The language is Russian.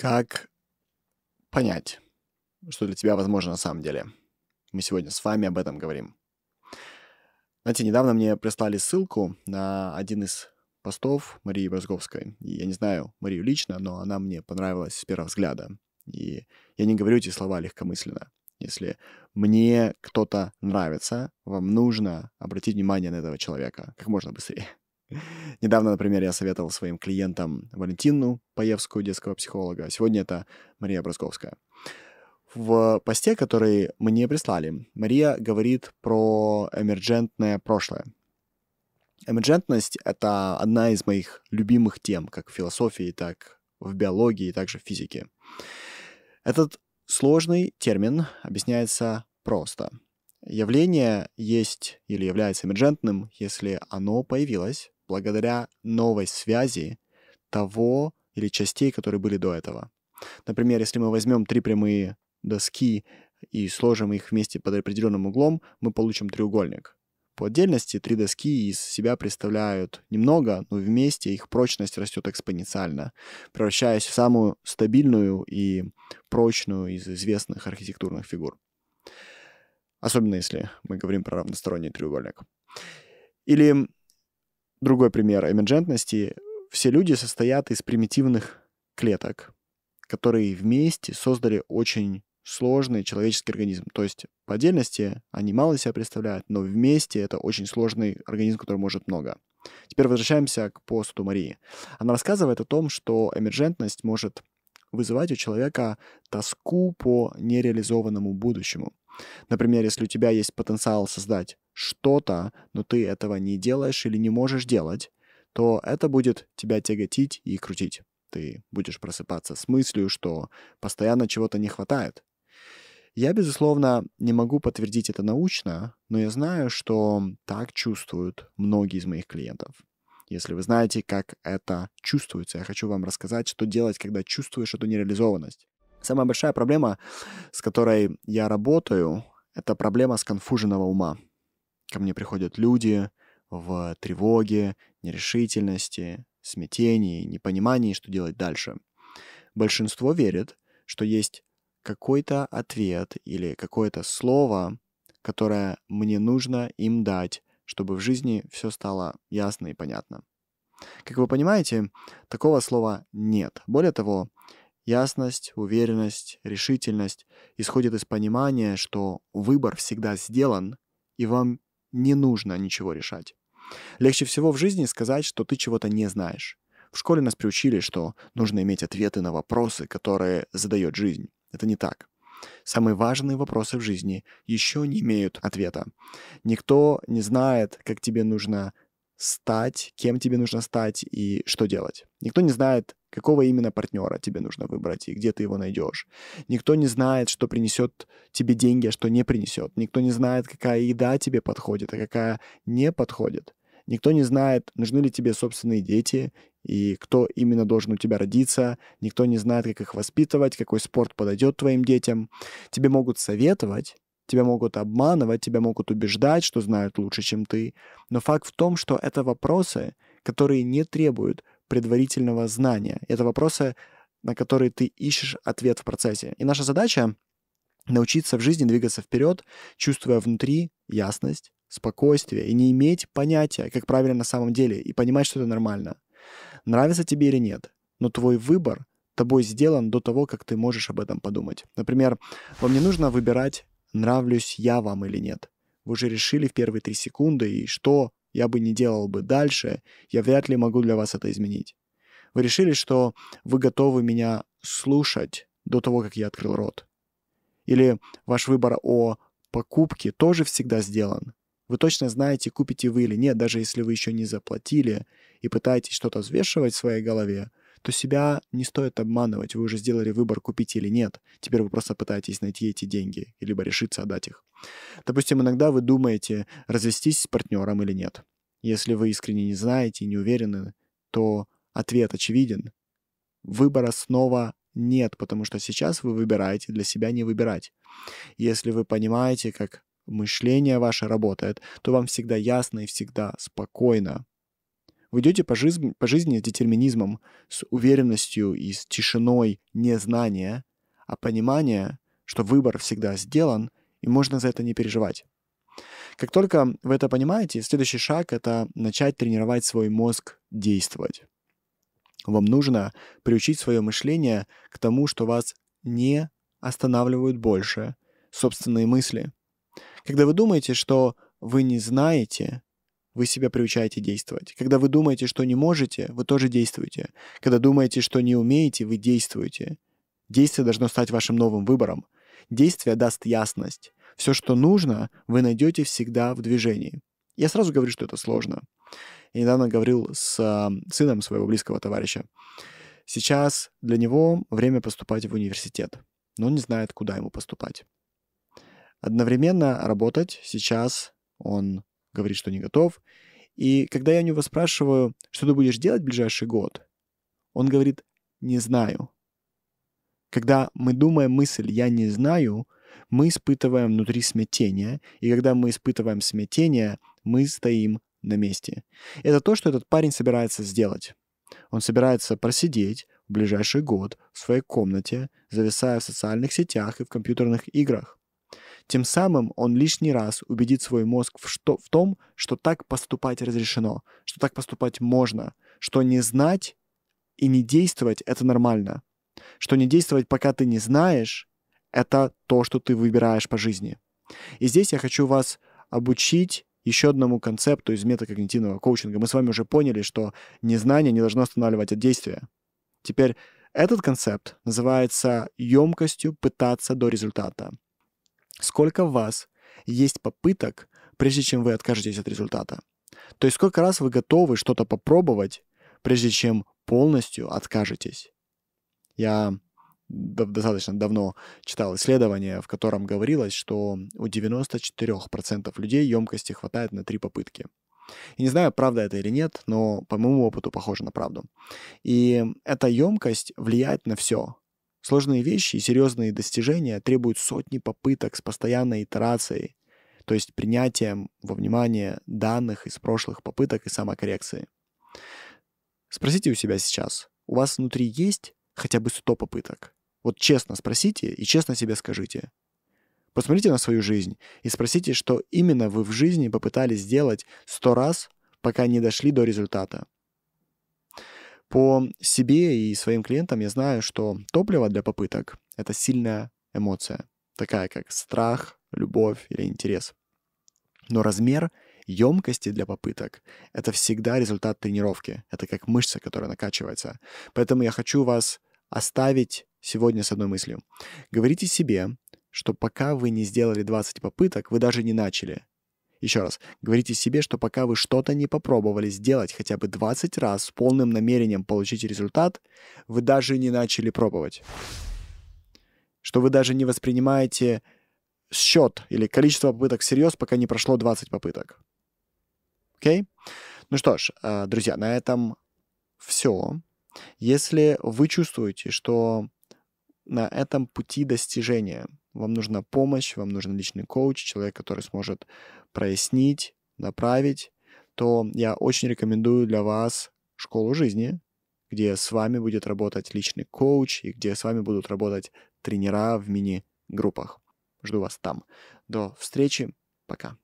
Как понять, что для тебя возможно на самом деле? Мы сегодня с вами об этом говорим. Знаете, недавно мне прислали ссылку на один из постов Марии Брозговской. И я не знаю Марию лично, но она мне понравилась с первого взгляда. И я не говорю эти слова легкомысленно. Если мне кто-то нравится, вам нужно обратить внимание на этого человека как можно быстрее. Недавно, например, я советовал своим клиентам Валентину Паевскую, детского психолога. Сегодня это Мария Бросковская. В посте, который мне прислали, Мария говорит про эмерджентное прошлое. Эмерджентность — это одна из моих любимых тем, как в философии, так в биологии, также в физике. Этот сложный термин объясняется просто. Явление есть или является эмерджентным, если оно появилось благодаря новой связи того или частей, которые были до этого. Например, если мы возьмем три прямые доски и сложим их вместе под определенным углом, мы получим треугольник. По отдельности три доски из себя представляют немного, но вместе их прочность растет экспоненциально, превращаясь в самую стабильную и прочную из известных архитектурных фигур. Особенно если мы говорим про равносторонний треугольник. Или Другой пример эмерджентности. Все люди состоят из примитивных клеток, которые вместе создали очень сложный человеческий организм. То есть по отдельности они мало себя представляют, но вместе это очень сложный организм, который может много. Теперь возвращаемся к посту Марии. Она рассказывает о том, что эмерджентность может вызывать у человека тоску по нереализованному будущему. Например, если у тебя есть потенциал создать что-то, но ты этого не делаешь или не можешь делать, то это будет тебя тяготить и крутить. Ты будешь просыпаться с мыслью, что постоянно чего-то не хватает. Я, безусловно, не могу подтвердить это научно, но я знаю, что так чувствуют многие из моих клиентов. Если вы знаете, как это чувствуется, я хочу вам рассказать, что делать, когда чувствуешь эту нереализованность. Самая большая проблема, с которой я работаю, это проблема сконфуженного ума. Ко мне приходят люди в тревоге, нерешительности, смятении, непонимании, что делать дальше. Большинство верит, что есть какой-то ответ или какое-то слово, которое мне нужно им дать, чтобы в жизни все стало ясно и понятно. Как вы понимаете, такого слова нет. Более того, ясность, уверенность, решительность исходит из понимания, что выбор всегда сделан, и вам не нужно ничего решать. Легче всего в жизни сказать, что ты чего-то не знаешь. В школе нас приучили, что нужно иметь ответы на вопросы, которые задает жизнь. Это не так. Самые важные вопросы в жизни еще не имеют ответа. Никто не знает, как тебе нужно стать, кем тебе нужно стать и что делать. Никто не знает, какого именно партнера тебе нужно выбрать и где ты его найдешь. Никто не знает, что принесет тебе деньги, а что не принесет. Никто не знает, какая еда тебе подходит, а какая не подходит. Никто не знает, нужны ли тебе собственные дети и кто именно должен у тебя родиться. Никто не знает, как их воспитывать, какой спорт подойдет твоим детям. Тебе могут советовать, Тебя могут обманывать, тебя могут убеждать, что знают лучше, чем ты. Но факт в том, что это вопросы, которые не требуют предварительного знания. Это вопросы, на которые ты ищешь ответ в процессе. И наша задача — научиться в жизни двигаться вперед, чувствуя внутри ясность, спокойствие и не иметь понятия, как правильно на самом деле, и понимать, что это нормально. Нравится тебе или нет, но твой выбор тобой сделан до того, как ты можешь об этом подумать. Например, вам не нужно выбирать нравлюсь я вам или нет. Вы уже решили в первые три секунды, и что я бы не делал бы дальше, я вряд ли могу для вас это изменить. Вы решили, что вы готовы меня слушать до того, как я открыл рот. Или ваш выбор о покупке тоже всегда сделан. Вы точно знаете, купите вы или нет, даже если вы еще не заплатили и пытаетесь что-то взвешивать в своей голове, то себя не стоит обманывать. Вы уже сделали выбор, купить или нет. Теперь вы просто пытаетесь найти эти деньги, либо решиться отдать их. Допустим, иногда вы думаете, развестись с партнером или нет. Если вы искренне не знаете и не уверены, то ответ очевиден. Выбора снова нет, потому что сейчас вы выбираете для себя не выбирать. Если вы понимаете, как мышление ваше работает, то вам всегда ясно и всегда спокойно Вы идете по жизни, по жизни с детерминизмом, с уверенностью и с тишиной не знания, а понимания, что выбор всегда сделан, и можно за это не переживать. Как только вы это понимаете, следующий шаг — это начать тренировать свой мозг действовать. Вам нужно приучить свое мышление к тому, что вас не останавливают больше собственные мысли. Когда вы думаете, что вы не знаете, вы себя приучаете действовать. Когда вы думаете, что не можете, вы тоже действуете. Когда думаете, что не умеете, вы действуете. Действие должно стать вашим новым выбором. Действие даст ясность. Все, что нужно, вы найдете всегда в движении. Я сразу говорю, что это сложно. Я недавно говорил с сыном своего близкого товарища. Сейчас для него время поступать в университет, но он не знает, куда ему поступать. Одновременно работать сейчас он говорит, что не готов. И когда я у него спрашиваю, что ты будешь делать в ближайший год, он говорит, не знаю. Когда мы думаем мысль «я не знаю», мы испытываем внутри смятение, и когда мы испытываем смятение, мы стоим на месте. Это то, что этот парень собирается сделать. Он собирается просидеть в ближайший год в своей комнате, зависая в социальных сетях и в компьютерных играх. Тем самым он лишний раз убедит свой мозг в, что, в том, что так поступать разрешено, что так поступать можно, что не знать и не действовать — это нормально, что не действовать, пока ты не знаешь, это то, что ты выбираешь по жизни. И здесь я хочу вас обучить еще одному концепту из метакогнитивного коучинга. Мы с вами уже поняли, что незнание не должно останавливать от действия. Теперь этот концепт называется емкостью пытаться до результата. Сколько в вас есть попыток, прежде чем вы откажетесь от результата? То есть сколько раз вы готовы что-то попробовать, прежде чем полностью откажетесь? Я достаточно давно читал исследование, в котором говорилось, что у 94% людей емкости хватает на три попытки. И не знаю, правда это или нет, но по моему опыту похоже на правду. И эта емкость влияет на все. Сложные вещи и серьезные достижения требуют сотни попыток с постоянной итерацией, то есть принятием во внимание данных из прошлых попыток и самокоррекции. Спросите у себя сейчас, у вас внутри есть хотя бы 100 попыток? Вот честно спросите и честно себе скажите. Посмотрите на свою жизнь и спросите, что именно вы в жизни попытались сделать 100 раз, пока не дошли до результата. По себе и своим клиентам я знаю, что топливо для попыток — это сильная эмоция, такая как страх, любовь или интерес. Но размер емкости для попыток — это всегда результат тренировки. Это как мышца, которая накачивается. Поэтому я хочу вас оставить сегодня с одной мыслью. Говорите себе, что пока вы не сделали 20 попыток, вы даже не начали. Еще раз, говорите себе, что пока вы что-то не попробовали сделать хотя бы 20 раз с полным намерением получить результат, вы даже не начали пробовать. Что вы даже не воспринимаете счет или количество попыток всерьез, пока не прошло 20 попыток. Окей? Ну что ж, э, друзья, на этом все. Если вы чувствуете, что на этом пути достижения вам нужна помощь, вам нужен личный коуч, человек, который сможет прояснить, направить, то я очень рекомендую для вас школу жизни, где с вами будет работать личный коуч и где с вами будут работать тренера в мини-группах. Жду вас там. До встречи. Пока.